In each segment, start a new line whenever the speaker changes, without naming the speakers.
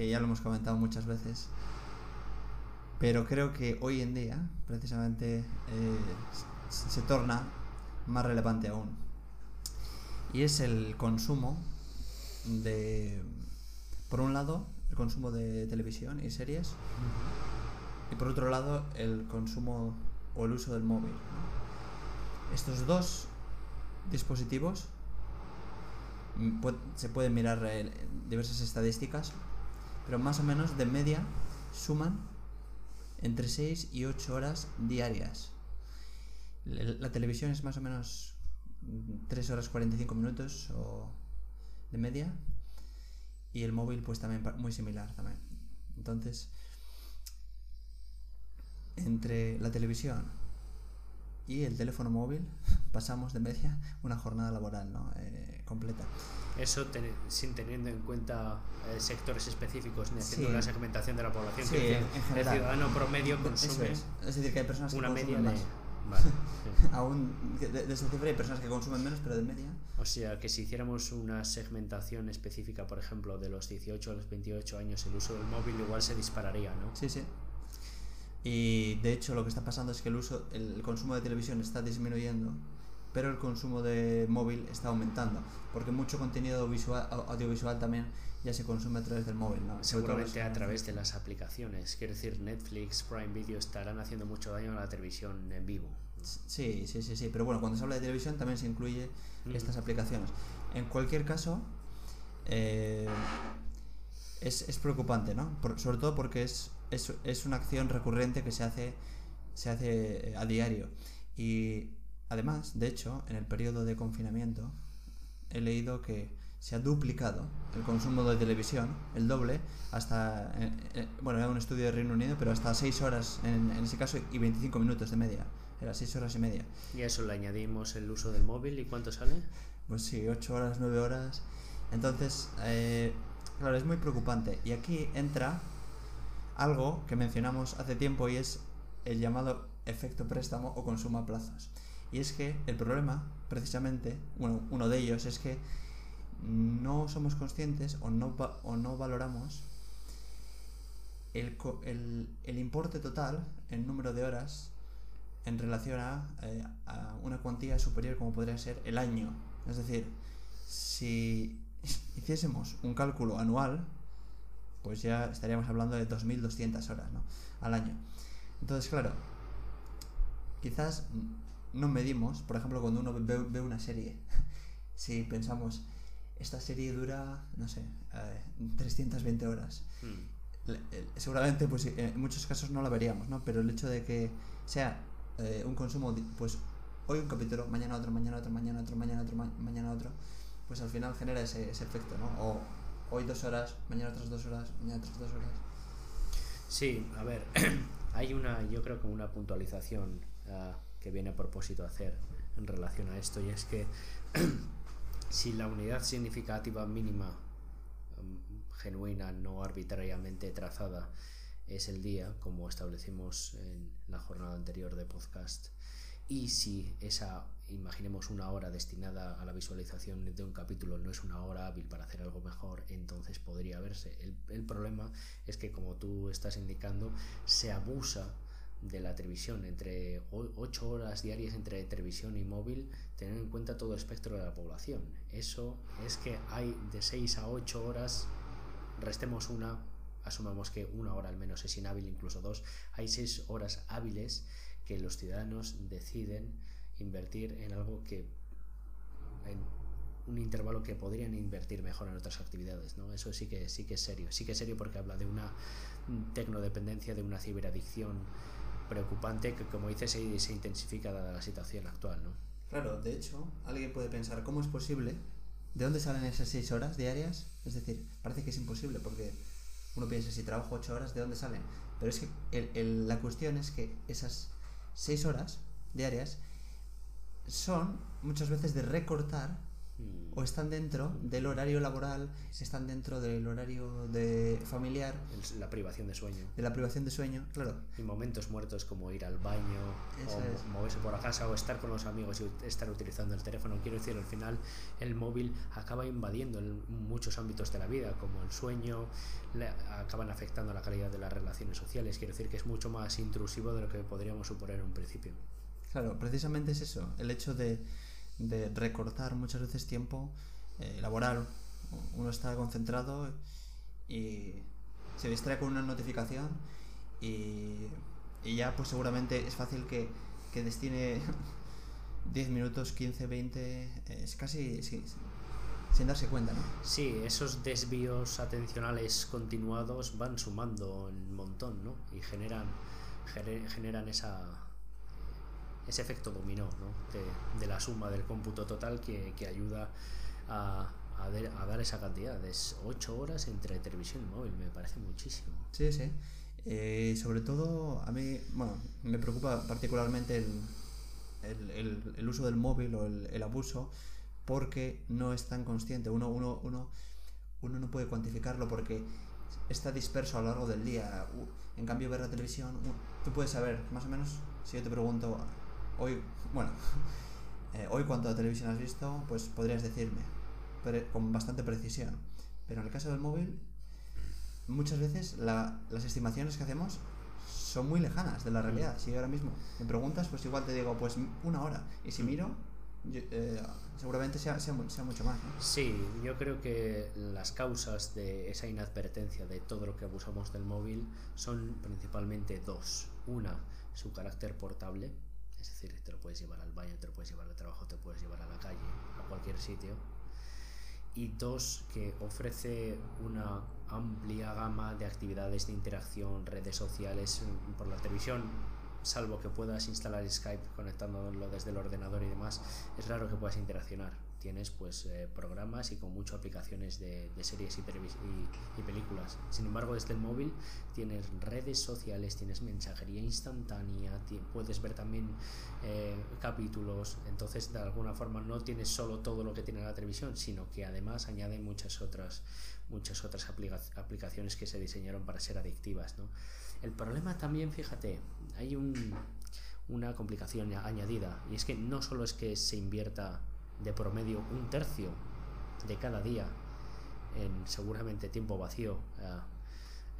que ya lo hemos comentado muchas veces, pero creo que hoy en día, precisamente, eh, se torna más relevante aún. Y es el consumo de, por un lado, el consumo de televisión y series, y por otro lado, el consumo o el uso del móvil. Estos dos dispositivos mm, se pueden mirar eh, diversas estadísticas, pero más o menos de media suman entre 6 y 8 horas diarias. La televisión es más o menos 3 mm, horas 45 minutos o de media y el móvil pues también muy similar también. Entonces, entre la televisión y el teléfono móvil pasamos de media una jornada laboral ¿no? Eh, completa.
Eso sin teniendo en cuenta eh, sectores específicos ni haciendo una segmentación de la población. que el ciudadano promedio consume
es. decir, que hay personas
una
que
media
de...
Más.
Aún de, de, esa cifra hay personas que consumen menos, pero de media.
O sea, que si hiciéramos una segmentación específica, por ejemplo, de los 18 a los 28 años, el uso del móvil igual se dispararía, ¿no?
Sí, sí. Y de hecho lo que está pasando es que el uso, el consumo de televisión está disminuyendo, pero el consumo de móvil está aumentando, porque mucho contenido visual, audiovisual también ya se consume a través del móvil, ¿no?
Seguramente a través de las aplicaciones. Quiero decir, Netflix, Prime Video estarán haciendo mucho daño a la televisión en vivo.
Sí, sí, sí, sí. Pero bueno, cuando se habla de televisión también se incluye estas aplicaciones. En cualquier caso, eh, es, es, preocupante, ¿no? sobre todo porque es, es, es, una acción recurrente que se hace, se hace eh, a diario. Y además, de hecho, en el periodo de confinamiento, he leído que se ha duplicado el consumo de televisión, el doble, hasta, eh, eh, bueno, era un estudio de Reino Unido, pero hasta 6 horas en, en ese caso y 25 minutos de media. Era 6 horas y media.
Y a eso le añadimos el uso del móvil, ¿y cuánto sale?
Pues sí, 8 horas, 9 horas. Entonces, eh, claro, es muy preocupante. Y aquí entra algo que mencionamos hace tiempo y es el llamado efecto préstamo o consumo a plazos. Y es que el problema, precisamente, bueno, uno de ellos es que no somos conscientes o no, o no valoramos el, el, importe total en número de horas en relación a, eh, a, una cuantía superior como podría ser el año. Es decir, si hiciésemos un cálculo anual, pues ya estaríamos hablando de 2.200 horas ¿no? al año. Entonces, claro, quizás no medimos, por ejemplo, cuando uno ve, ve una serie, si pensamos, esta serie dura, no sé, 320 eh, horas. Hmm. seguramente, pues en muchos casos no la veríamos, ¿no? Pero el hecho de que sea eh, un consumo, pues hoy un capítulo, mañana otro, mañana otro, mañana otro, mañana otro, mañana otro, pues al final genera ese, ese efecto, ¿no? O hoy dos horas, mañana otras dos horas, mañana otras dos horas.
Sí, a ver, hay una, yo creo que una puntualización uh, que viene a propósito hacer en relación a esto, y es que si la unidad significativa mínima um, genuina, no arbitrariamente trazada, es el día, como establecimos en la jornada anterior de podcast, y si esa, imaginemos una hora destinada a la visualización de un capítulo no es una hora hábil para hacer algo mejor, entonces podría verse. El, el problema es que, como tú estás indicando, se abusa de la televisión, entre 8 horas diarias entre televisión y móvil, tener en cuenta todo el espectro de la población. Eso es que hay de 6 a 8 horas, restemos una, asumamos que una hora al menos es inhábil, incluso dos, hay 6 horas hábiles que los ciudadanos deciden invertir en algo que en un intervalo que podrían invertir mejor en otras actividades, ¿no? Eso sí que sí que es serio, sí que es serio porque habla de una tecnodependencia, de una ciberadicción, preocupante que, como dices, se, intensifica la situación actual, ¿no?
Claro, de hecho, alguien puede pensar, ¿cómo es posible? ¿De dónde salen esas seis horas diarias? Es decir, parece que es imposible porque uno piensa, si trabajo ocho horas, ¿de dónde salen? Pero es que la cuestión es que esas seis horas diarias son muchas veces de recortar
Mm.
o están dentro del horario laboral, están dentro del horario de familiar,
La privación de sueño.
de la privación de sueño, claro.
Y momentos muertos como ir al baño,
Eso
o
es.
moverse por la casa, o estar con los amigos y estar utilizando el teléfono. Quiero decir, al final el móvil acaba invadiendo muchos ámbitos de la vida, como el sueño, le- acaban afectando la calidad de las relaciones sociales. Quiero decir que es mucho más intrusivo de lo que podríamos suponer en un principio.
Claro, precisamente es eso, el hecho de, de recortar muchas veces tiempo eh, laboral. Uno está concentrado y se distrae con una notificación y, y ya pues seguramente es fácil que, que destine 10 minutos, 15, 20, es casi sí, sin darse cuenta, ¿no?
Sí, esos desvíos atencionales continuados van sumando un montón, ¿no? Y generan, generan esa, ese efecto dominó, ¿no? De, la suma del cómputo total que, que ayuda a, a, de- a dar esa cantidad. Es 8 horas entre televisión y móvil, me parece muchísimo.
Sí, sí. Eh, sobre todo, a mí, bueno, me preocupa particularmente el, el, el- el uso del móvil o el, abuso porque no es tan consciente. Uno, uno, uno, uno no puede cuantificarlo porque está disperso a lo largo del día. En cambio, ver la televisión, tú puedes saber, más o menos, si yo te pregunto, hoy, bueno, eh, hoy cuánto televisión has visto, pues podrías decirme con bastante precisión. Pero en el caso del móvil, muchas veces la- las estimaciones que hacemos son muy lejanas de la realidad. Si ahora mismo me preguntas, pues igual te digo, pues una hora. Y si miro, yo- eh, seguramente sea, sea, mu- sea mucho más. ¿no?
Sí, yo creo que las causas de esa inadvertencia de todo lo que abusamos del móvil son principalmente dos. Una, su carácter portable, es decir, te lo puedes llevar al baño, te lo puedes llevar al trabajo, te puedes llevar a la calle, a cualquier sitio. Y dos, que ofrece una amplia gama de actividades de interacción, redes sociales mm, por la televisión, salvo que puedas instalar Skype conectándolo desde el ordenador y demás, es raro que puedas interaccionar. Tienes pues eh, programas y con muchas aplicaciones de, series y, y, y películas. Sin embargo, desde el móvil tienes redes sociales, tienes mensajería instantánea, puedes ver también eh, capítulos. Entonces, de alguna forma, no tienes solo todo lo que tiene la televisión, sino que además añade muchas otras, muchas otras aplica- aplicaciones que se diseñaron para ser adictivas. ¿no? El problema también, fíjate, hay un, una complicación añadida y es que no solo es que se invierta de promedio un tercio de cada día en seguramente tiempo vacío ah,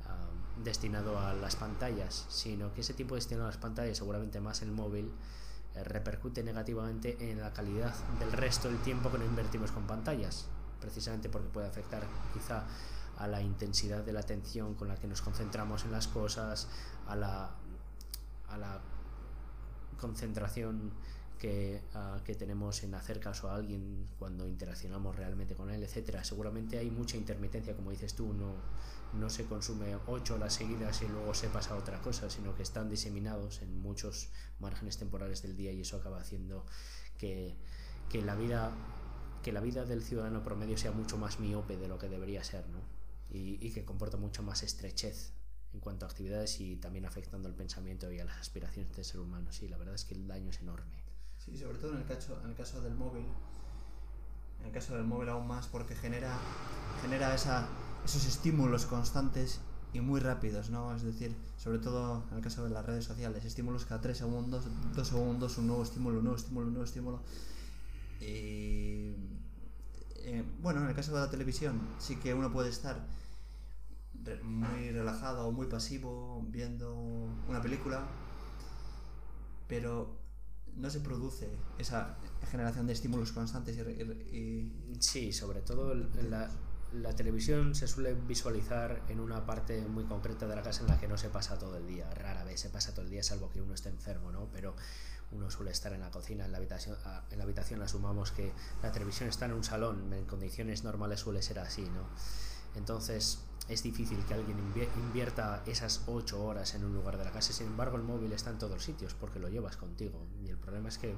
ah, destinado a las pantallas, sino que ese tiempo destinado a las pantallas, seguramente más el móvil, eh, repercute negativamente en la calidad del resto del tiempo que no invertimos con pantallas, precisamente porque puede afectar quizá a la intensidad de la atención con la que nos concentramos en las cosas, a la, a la concentración que, ah, que tenemos en hacer caso a alguien cuando interaccionamos realmente con él, etcétera. Seguramente hay mucha intermitencia, como dices tú, no, no se consume ocho horas seguidas y luego se pasa a otra cosa, sino que están diseminados en muchos márgenes temporales del día y eso acaba haciendo que, que la vida que la vida del ciudadano promedio sea mucho más miope de lo que debería ser, ¿no? Y, y que comporta mucho más estrechez en cuanto a actividades y también afectando al pensamiento y a las aspiraciones del ser humano. Sí, la verdad es que el daño es enorme.
Sí, sobre todo en el caso, en el caso del móvil. En el caso del móvil aún más porque genera, genera esa, esos estímulos constantes y muy rápidos, ¿no? Es decir, sobre todo en el caso de las redes sociales, estímulos cada 3 segundos, 2 segundos, un nuevo estímulo, un nuevo estímulo, un nuevo estímulo. Y eh, bueno, en el caso de la televisión sí que uno puede estar muy relajado o muy pasivo viendo una película, pero no se produce esa generación de estímulos constantes y,
Sí, sobre todo la, la televisión se suele visualizar en una parte muy concreta de la casa en la que no se pasa todo el día. Rara vez se pasa todo el día, salvo que uno esté enfermo, ¿no? Pero uno suele estar en la cocina, en la habitación, en la habitación asumamos que la televisión está en un salón, en condiciones normales suele ser así, ¿no? Entonces es difícil que alguien invie- invierta esas ocho horas en un lugar de la casa, sin embargo el móvil está en todos sitios porque lo llevas contigo. Y el problema es que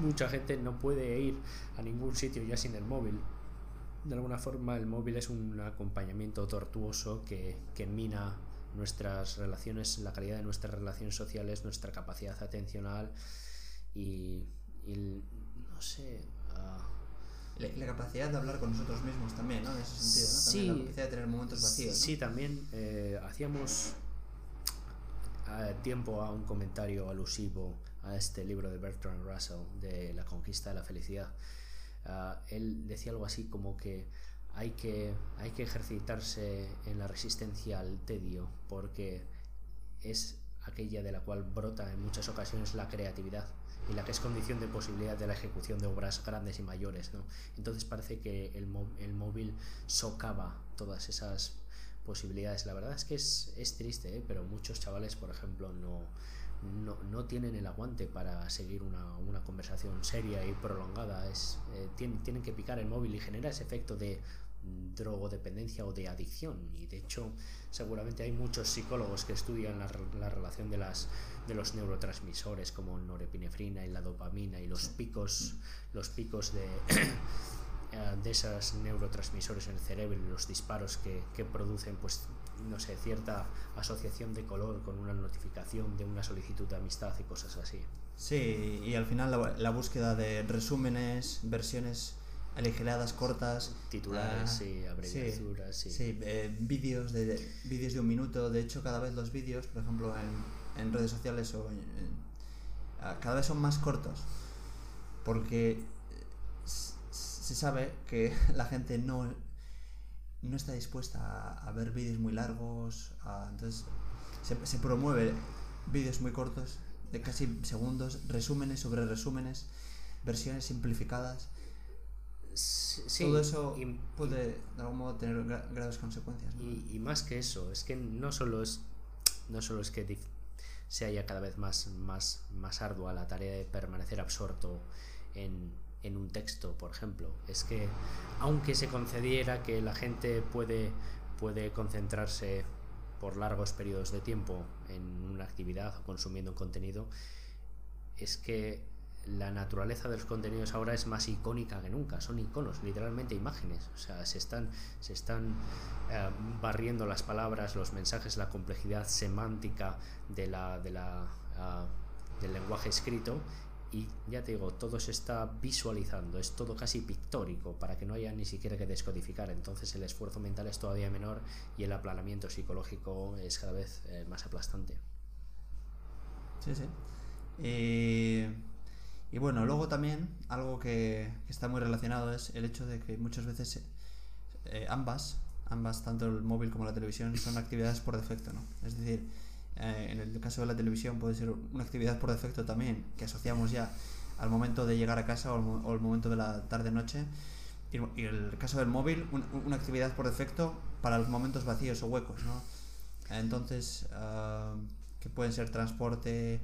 mucha gente no puede ir a ningún sitio ya sin el móvil. De alguna forma el móvil es un acompañamiento tortuoso que, que mina nuestras relaciones, la calidad de nuestras relaciones sociales, nuestra capacidad atencional y, no sé, ah,
la, la capacidad de hablar con nosotros mismos también, ¿no? En ese sentido, ¿no? También la capacidad de tener momentos vacíos. ¿no?
Sí, también eh, hacíamos a tiempo a un comentario alusivo a este libro de Bertrand Russell de La conquista de la felicidad. Ah, él decía algo así como que hay, que hay que ejercitarse en la resistencia al tedio porque es aquella de la cual brota en muchas ocasiones la creatividad y la que es condición de posibilidad de la ejecución de obras grandes y mayores. ¿no? Entonces parece que el, el móvil socava todas esas posibilidades. La verdad es que es, es triste, ¿eh? pero muchos chavales, por ejemplo, no, no, no tienen el aguante para seguir una, una conversación seria y prolongada. Es, eh, tienen, tienen que picar el móvil y genera ese efecto de drogodependencia o de adicción. Y de hecho, seguramente hay muchos psicólogos que estudian la, la relación de, las, de los neurotransmisores como norepinefrina y la dopamina y los picos, los picos de, eh, de esos neurotransmisores en el cerebro y los disparos que, que producen, pues, no sé, cierta asociación de color con una notificación de una solicitud de amistad y cosas así.
Sí, y al final la, la búsqueda de resúmenes, versiones aligeradas, cortas.
Titulares
ah,
y abreviaturas, sí.
Sí, eh, vídeos de, vídeos de un minuto. De hecho, cada vez los vídeos, por ejemplo, en, en redes sociales o en- en- ah, cada vez son más cortos. Porque eh, se sabe que la gente no, no está dispuesta a, a ver vídeos muy largos. a- entonces, se, se promueve vídeos muy cortos, de casi segundos, resúmenes sobre resúmenes, versiones simplificadas.
Sí,
Todo eso
y-
puede de algún modo tener gra- graves consecuencias. ¿no?
Y, y más que eso, es que no solo es, no solo es que se haya cada vez más, más, más ardua la tarea de permanecer absorto en, en un texto, por ejemplo, es que aunque se concediera que la gente puede, puede concentrarse por largos periodos de tiempo en una actividad o consumiendo un contenido, es que la naturaleza de los contenidos ahora es más icónica que nunca, son iconos, literalmente imágenes, o sea, se están, se están eh, barriendo las palabras, los mensajes, la complejidad semántica de la, de la, ah, del lenguaje escrito y ya te digo, todo se está visualizando, es todo casi pictórico para que no haya ni siquiera que descodificar, entonces el esfuerzo mental es todavía menor y el aplanamiento psicológico es cada vez eh, más aplastante.
Sí, sí. Y, y bueno, luego también algo que, está muy relacionado es el hecho de que muchas veces eh, ambas, ambas, tanto el móvil como la televisión, son actividades por defecto, ¿no? Es decir, eh, en el caso de la televisión puede ser una actividad por defecto también, que asociamos ya al momento de llegar a casa o al, o al momento de la tarde-noche. Y, y el caso del móvil, un- una actividad por defecto para los momentos vacíos o huecos, ¿no? Entonces, ah, que pueden ser transporte,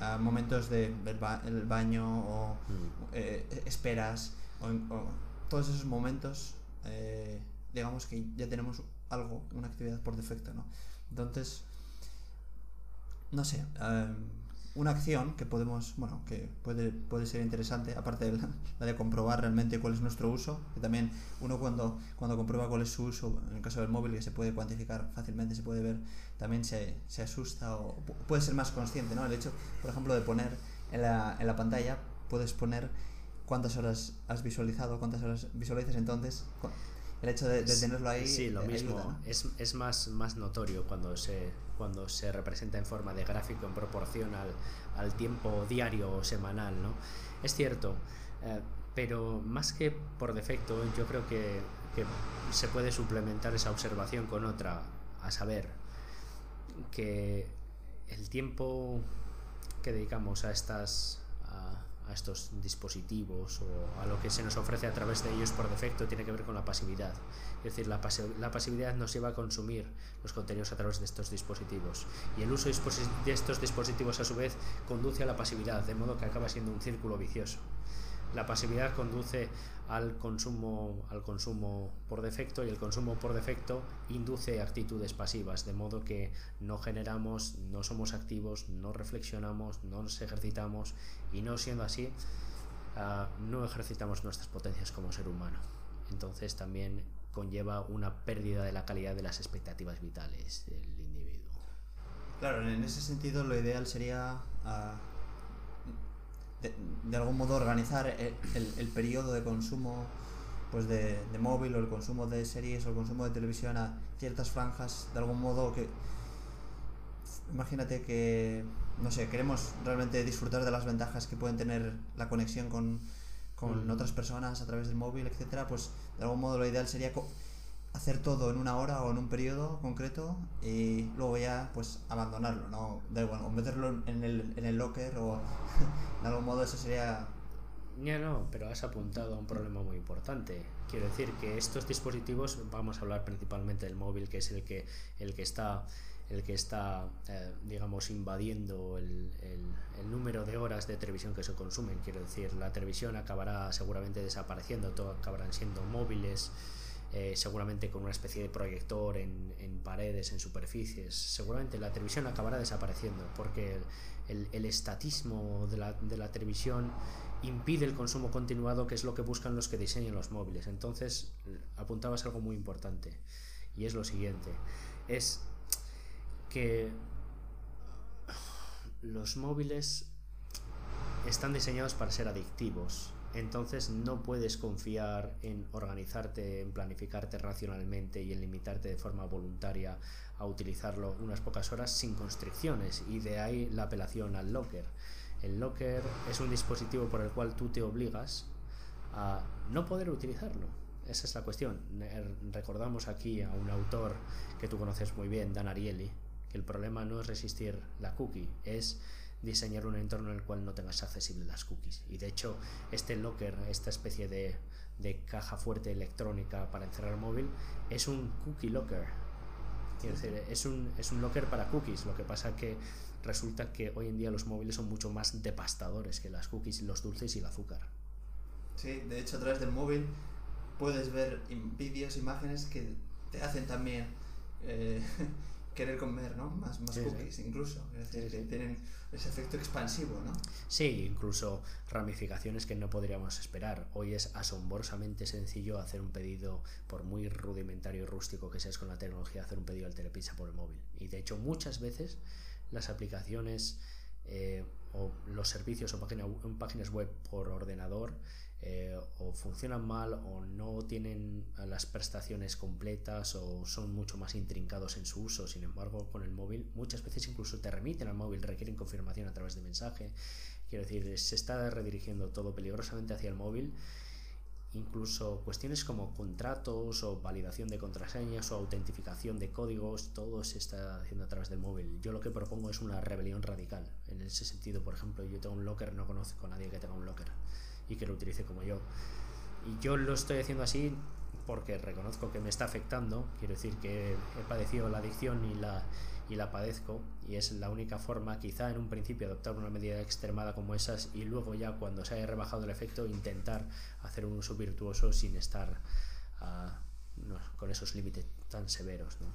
ah, momentos de ba- el baño o eh, esperas, o, o todos esos momentos, eh, digamos que ya tenemos algo, una actividad por defecto, ¿no? Entonces, no sé, eh, una acción que podemos, bueno, que puede, puede ser interesante, aparte de la, la de comprobar realmente cuál es nuestro uso, que también uno cuando, cuando comprueba cuál es su uso, en el caso del móvil, que se puede cuantificar fácilmente, se puede ver, también se, se asusta o pu- puede ser más consciente, ¿no? El hecho, por ejemplo, de poner en la, en la pantalla, puedes poner cuántas horas has visualizado, cuántas horas visualizas, entonces el hecho de, de tenerlo ahí
Sí, lo
eh,
mismo.
ayuda, ¿no?
Es, es más, más notorio cuando se, cuando se representa en forma de gráfico en proporción al, al tiempo diario o semanal, ¿no? Es cierto, eh, pero más que por defecto, yo creo que, que se puede suplementar esa observación con otra, a saber, que el tiempo que dedicamos a estas a, estos dispositivos o a lo que se nos ofrece a través de ellos por defecto tiene que ver con la pasividad. Es decir, la, pasi- la pasividad nos lleva a consumir los contenidos a través de estos dispositivos. Y el uso de estos dispositivos a su vez conduce a la pasividad, de modo que acaba siendo un círculo vicioso. La pasividad conduce al consumo, al consumo por defecto y el consumo por defecto induce actitudes pasivas, de modo que no generamos, no somos activos, no reflexionamos, no nos ejercitamos y no siendo así, ah, no ejercitamos nuestras potencias como ser humano. Entonces también conlleva una pérdida de la calidad de las expectativas vitales del individuo.
Claro, en ese sentido lo ideal sería ah, de, algún modo organizar el, el, periodo de consumo pues de, de, móvil o el consumo de series o el consumo de televisión a ciertas franjas, de algún modo que... Imagínate que, no sé, queremos realmente disfrutar de las ventajas que pueden tener la conexión con, con mm. otras personas a través del móvil, etcétera, pues de algún modo lo ideal sería hacer todo en una hora o en un periodo concreto y luego ya pues abandonarlo, ¿no? Da igual, o meterlo en el, en el locker o de algún modo eso sería
ya no, pero has apuntado a un problema muy importante. Quiero decir que estos dispositivos, vamos a hablar principalmente del móvil, que es el que, el que está, el que está eh, digamos, invadiendo el, el, número de horas de televisión que se consumen. Quiero decir, la televisión acabará seguramente desapareciendo, todo acabarán siendo móviles. Eh, seguramente con una especie de proyector en, paredes, en superficies. Seguramente la televisión acabará desapareciendo porque el, el, estatismo de la, de la televisión impide el consumo continuado, que es lo que buscan los que diseñan los móviles. Entonces, apuntabas algo muy importante, y es lo siguiente, es que los móviles están diseñados para ser adictivos. Entonces no puedes confiar en organizarte, en planificarte racionalmente y en limitarte de forma voluntaria a utilizarlo unas pocas horas sin constricciones. Y de ahí la apelación al locker. El locker es un dispositivo por el cual tú te obligas a no poder utilizarlo. Esa es la cuestión. Recordamos aquí a un autor que tú conoces muy bien, Dan Ariely, que el problema no es resistir la cookie, es diseñar un entorno en el cual no tengas accesibles las cookies. Y de hecho, este locker, esta especie de, de caja fuerte electrónica para encerrar el móvil, es un cookie locker. decir, es un, es un locker para cookies. Lo que pasa que resulta que hoy en día los móviles son mucho más devastadores que las cookies, los dulces y el azúcar.
Sí, de hecho a través del móvil puedes ver vídeos, imágenes que te hacen también eh, querer comer, ¿no? Más, más cookies incluso. Es decir, tienen ese efecto expansivo, ¿no?
Sí, incluso ramificaciones que no podríamos esperar. Hoy es asombrosamente sencillo hacer un pedido, por muy rudimentario y rústico que seas con la tecnología, hacer un pedido al telepizza por el móvil. Y de hecho muchas veces las aplicaciones eh, o los servicios o páginas web por ordenador eh, o funcionan mal o no tienen las prestaciones completas o son mucho más intrincados en su uso. Sin embargo, con el móvil muchas veces incluso te remiten al móvil, requieren confirmación a través de mensaje. Quiero decir, se está redirigiendo todo peligrosamente hacia el móvil incluso cuestiones como contratos o validación de contraseñas o autentificación de códigos, todo se está haciendo a través del móvil. Yo lo que propongo es una rebelión radical. En ese sentido, por ejemplo, yo tengo un locker, no conozco a nadie que tenga un locker y que lo utilice como yo. Y yo lo estoy haciendo así porque reconozco que me está afectando, quiero decir que he padecido la adicción y la y la padezco y es la única forma quizá en un principio adoptar una medida extremada como esas y luego ya cuando se haya rebajado el efecto intentar hacer un uso virtuoso sin estar ah, con esos límites tan severos. ¿no?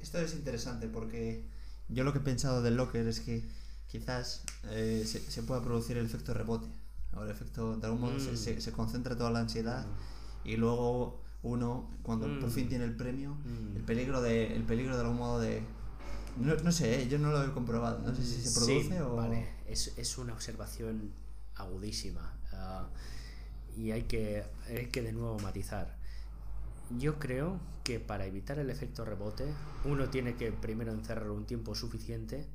Esto es interesante porque yo lo que he pensado del locker es que quizás eh, se, se, pueda producir el efecto rebote o el efecto de algún modo se, mm. se, concentra toda la ansiedad mm. y luego uno cuando por mm. fin tiene el premio el peligro de el peligro de algún modo de no, no sé, ¿eh? yo no lo he comprobado. No sé si se produce o.
Vale, es, es una observación agudísima. Ah, y hay que, hay que de nuevo matizar. Yo creo que para evitar el efecto rebote, uno tiene que primero encerrar un tiempo suficiente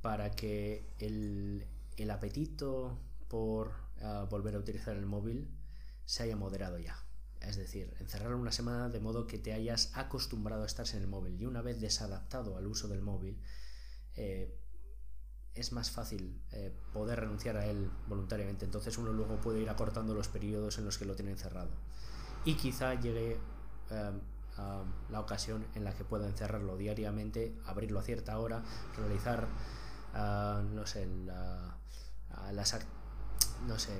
para que el, el apetito por ah, volver a utilizar el móvil se haya moderado ya. Es decir, encerrar una semana de modo que te hayas acostumbrado a estar en el móvil y una vez desadaptado al uso del móvil, eh, es más fácil eh, poder renunciar a él voluntariamente. Entonces uno luego puede ir acortando los periodos en los que lo tiene encerrado. Y quizá llegue eh, a la ocasión en la que pueda encerrarlo diariamente, abrirlo a cierta hora, realizar, no sé, las... no sé,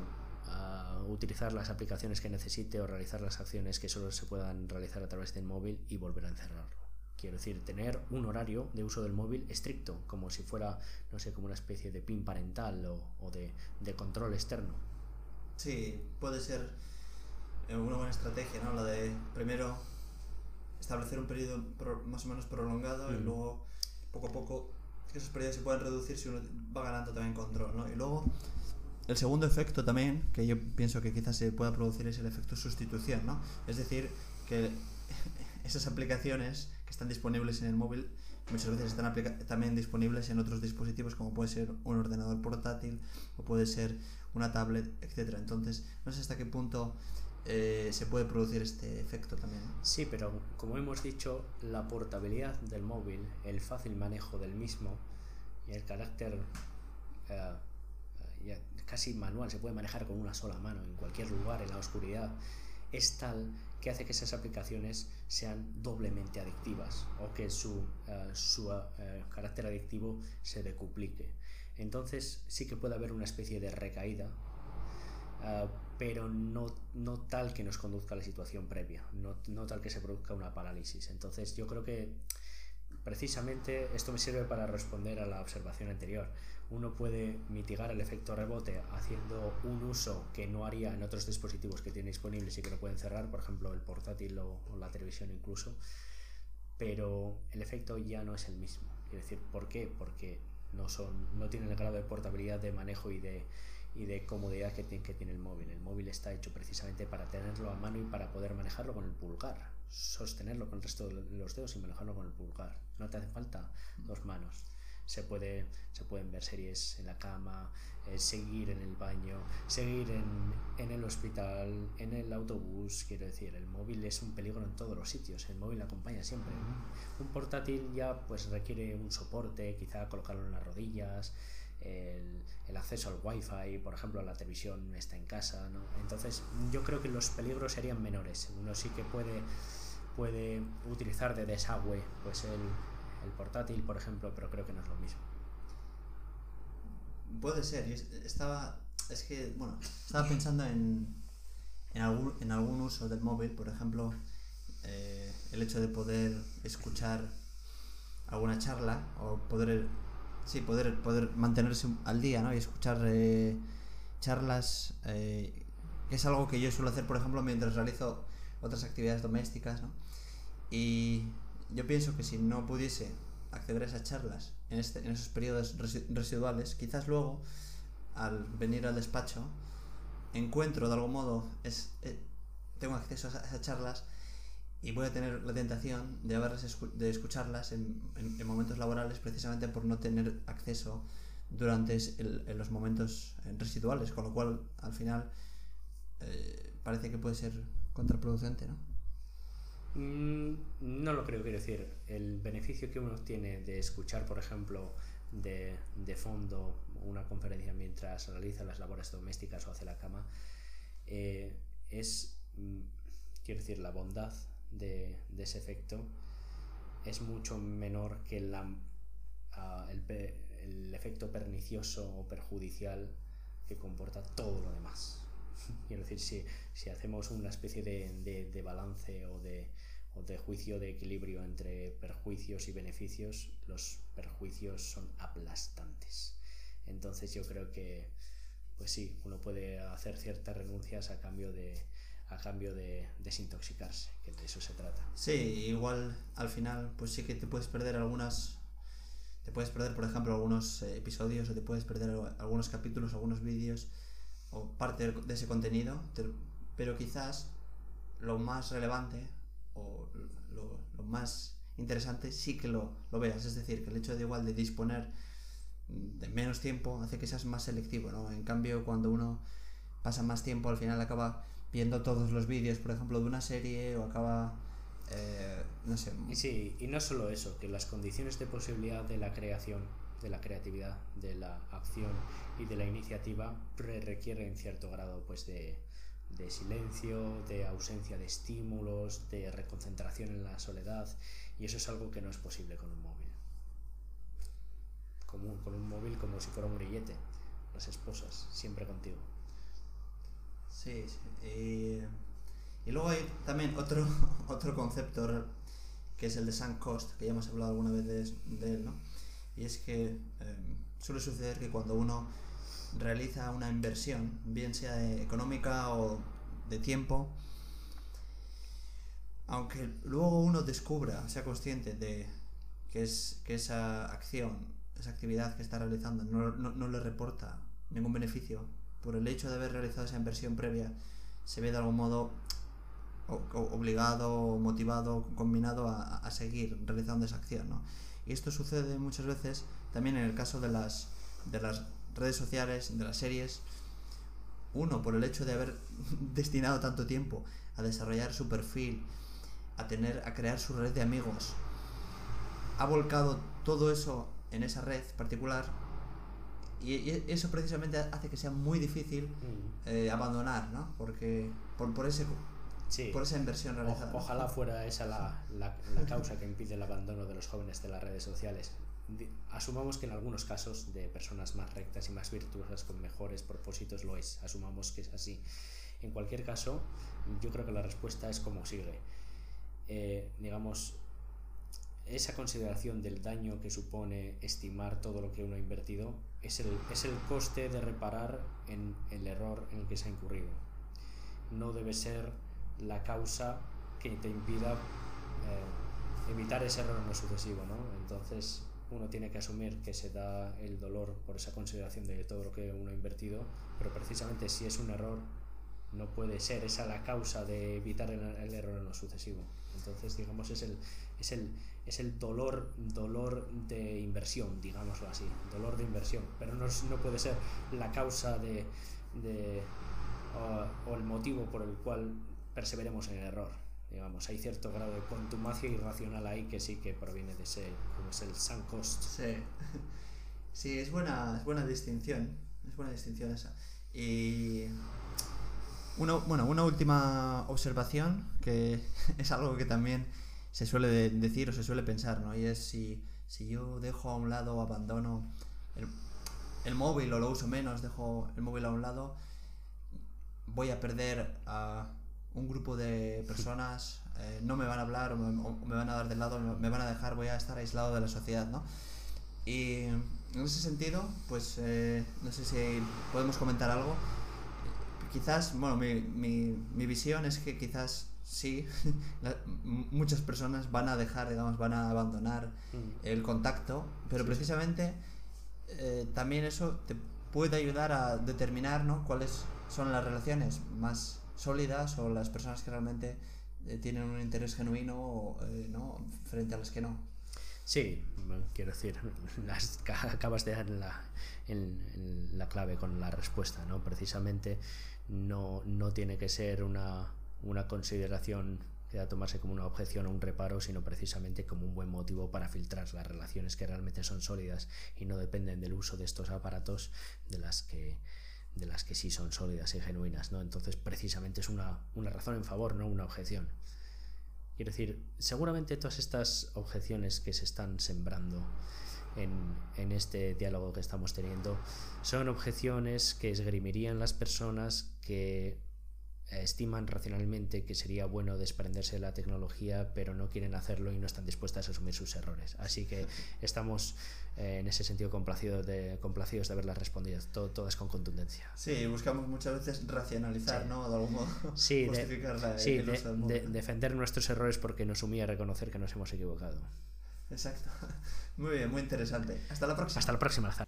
utilizar las aplicaciones que necesite o realizar las acciones que solo se puedan realizar a través del móvil y volver a encerrarlo. Quiero decir, tener un horario de uso del móvil estricto, como si fuera, no sé, como una especie de pin parental o, de, control externo.
Sí, puede ser eh, una buena estrategia, ¿no? La de primero establecer un periodo más o menos prolongado y luego poco a poco esos periodos se pueden reducir si uno va ganando también control, ¿no? Y luego el segundo efecto también, que yo pienso que quizás se pueda producir, es el efecto sustitución, ¿no? Es decir, que esas aplicaciones que están disponibles en el móvil muchas veces están también disponibles en otros dispositivos como puede ser un ordenador portátil o puede ser una tablet, etcétera. Entonces, no sé hasta qué punto eh, se puede producir este efecto también.
Sí, pero como hemos dicho, la portabilidad del móvil, el fácil manejo del mismo y el carácter eh, casi manual, se puede manejar con una sola mano en cualquier lugar, en la oscuridad, es tal que hace que esas aplicaciones sean doblemente adictivas o que su, eh, su eh, carácter adictivo se decuplique. Entonces sí que puede haber una especie de recaída, eh, pero no, no, tal que nos conduzca a la situación previa, no, no tal que se produzca una parálisis. Entonces yo creo que precisamente esto me sirve para responder a la observación anterior uno puede mitigar el efecto rebote haciendo un uso que no haría en otros dispositivos que tiene disponibles y que lo pueden cerrar, por ejemplo el portátil o, la televisión incluso, pero el efecto ya no es el mismo. Quiero decir, ¿por qué? Porque no, son, no tienen el grado de portabilidad de manejo y de, y de comodidad que tiene, que tiene el móvil. El móvil está hecho precisamente para tenerlo a mano y para poder manejarlo con el pulgar, sostenerlo con el resto de los dedos y manejarlo con el pulgar. No te hace falta dos manos se, puede, se pueden ver series en la cama, eh, seguir en el baño, seguir en, en, el hospital, en el autobús, quiero decir, el móvil es un peligro en todos los sitios, el móvil acompaña siempre. Un portátil ya pues requiere un soporte, quizá colocarlo en las rodillas, el, el, acceso al wifi, por ejemplo, la televisión está en casa, ¿no? Entonces yo creo que los peligros serían menores, uno sí que puede, puede utilizar de desagüe pues el el portátil, por ejemplo, pero creo que no es lo mismo.
Puede ser, estaba, es que, bueno, estaba pensando en, en, algún, en algún uso del móvil, por ejemplo, eh, el hecho de poder escuchar alguna charla o poder, sí, poder, poder mantenerse al día, ¿no? Y escuchar eh, charlas, eh, es algo que yo suelo hacer, por ejemplo, mientras realizo otras actividades domésticas, ¿no? Y yo pienso que si no pudiese acceder a esas charlas en, este, en esos periodos residuales, quizás luego, al venir al despacho, encuentro de algún modo, es, eh, tengo acceso a esas charlas y voy a tener la tentación de, haberlas de escucharlas en, en, momentos laborales precisamente por no tener acceso durante en los momentos residuales, con lo cual al final eh, parece que puede ser contraproducente, ¿no?
Mm, no lo creo, quiero decir, el beneficio que uno tiene de escuchar, por ejemplo, de, de fondo una conferencia mientras realiza las labores domésticas o hace la cama, eh, es, mm, quiero decir, la bondad de, ese efecto es mucho menor que la, ah, el, el efecto pernicioso o perjudicial que comporta todo lo demás. Quiero decir, si, si hacemos una especie de, de balance o de, o de juicio de equilibrio entre perjuicios y beneficios, los perjuicios son aplastantes. Entonces yo creo que, pues sí, uno puede hacer ciertas renuncias a cambio de, a cambio de desintoxicarse, que de eso se trata.
Sí, igual al final, pues sí que te puedes perder algunas, te puedes perder, por ejemplo, algunos eh, episodios o te puedes perder algunos capítulos, algunos vídeos o parte de ese contenido, pero quizás lo más relevante o lo, lo, más interesante sí que lo, lo, veas. Es decir, que el hecho de igual de disponer de menos tiempo hace que seas más selectivo, ¿no? En cambio, cuando uno pasa más tiempo, al final acaba viendo todos los vídeos, por ejemplo, de una serie o acaba... Eh, no sé.
Y sí, y no solo eso, que las condiciones de posibilidad de la creación, de la creatividad, de la acción y de la iniciativa requieren cierto grado pues de, de silencio, de ausencia de estímulos, de reconcentración en la soledad, y eso es algo que no es posible con un móvil. Como, con un móvil como si fuera un grillete, las esposas, siempre contigo.
Sí, sí. Y, luego hay también otro, otro concepto que es el de sunk cost, que ya hemos hablado alguna vez de, él, ¿no? Y es que eh, suele suceder que cuando uno realiza una inversión, bien sea económica o de tiempo, aunque luego uno descubra, sea consciente de que, es, que esa acción, esa actividad que está realizando no, no, le reporta ningún beneficio, por el hecho de haber realizado esa inversión previa, se ve de algún modo obligado, motivado, combinado a, a, seguir realizando esa acción. ¿no? Y esto sucede muchas veces también en el caso de las, de las redes sociales, de las series. Uno, por el hecho de haber destinado tanto tiempo a desarrollar su perfil, a tener, a crear su red de amigos, ha volcado todo eso en esa red particular y, eso precisamente hace que sea muy difícil mm. eh, abandonar, ¿no? Porque por, por ese por esa inversión realizada.
ojalá fuera esa la, la, causa que impide el abandono de los jóvenes de las redes sociales. Asumamos que en algunos casos de personas más rectas y más virtuosas con mejores propósitos lo es. Asumamos que es así. En cualquier caso, yo creo que la respuesta es como sigue. Eh, digamos, esa consideración del daño que supone estimar todo lo que uno ha invertido es el, es el coste de reparar en el error en el que se ha incurrido. No debe ser la causa que te impida eh, evitar ese error en lo sucesivo. ¿no? Entonces uno tiene que asumir que se da el dolor por esa consideración de todo lo que uno ha invertido, pero precisamente si es un error no puede ser esa la causa de evitar el, error en lo sucesivo. Entonces, digamos, es el, es el, es el dolor, dolor de inversión, digámoslo así, dolor de inversión, pero no, no puede ser la causa de, de o, el motivo por el cual perseveremos en el error. Digamos, hay cierto grado de contumacia irracional ahí que sí que proviene de ese, como es el sunk cost.
Sí, sí es, buena, es buena distinción, es buena distinción esa. Y una, bueno, una última observación, que es algo que también se suele decir o se suele pensar, ¿no? Y es si, si yo dejo a un lado, abandono el, el, móvil o lo uso menos, dejo el móvil a un lado, voy a perder a un grupo de personas, eh, no me van a hablar o me, van a dar de lado, me van a dejar, voy a estar aislado de la sociedad, ¿no? Y en ese sentido, pues eh, no sé si podemos comentar algo. Quizás, bueno, mi, mi, mi visión es que quizás sí, muchas personas van a dejar, digamos, van a abandonar mm. el contacto, pero precisamente eh, también eso te puede ayudar a determinar ¿no? cuáles son las relaciones más sólidas o las personas que realmente eh, tienen un interés genuino eh, ¿no? frente a las que no.
Sí, quiero decir, las, acabas de dar la, la clave con la respuesta, ¿no? Precisamente no, no tiene que ser una una consideración que da tomarse como una objeción o un reparo, sino precisamente como un buen motivo para filtrar las relaciones que realmente son sólidas y no dependen del uso de estos aparatos de las que de las que sí son sólidas y genuinas, ¿no? Entonces, precisamente es una, una razón en favor, no una objeción. Quiero decir, seguramente todas estas objeciones que se están sembrando en, en, este diálogo que estamos teniendo son objeciones que esgrimirían las personas que estiman racionalmente que sería bueno desprenderse de la tecnología, pero no quieren hacerlo y no están dispuestas a asumir sus errores. Así que estamos eh, en ese sentido complacidos de, complacidos de haberlas respondido, todo, todas con contundencia.
Sí, buscamos muchas veces racionalizar, ¿no? De algún modo.
Sí, defender nuestros errores porque nos humilla reconocer que nos hemos equivocado.
Exacto. Muy bien, muy interesante. Hasta la próxima.
Hasta la próxima.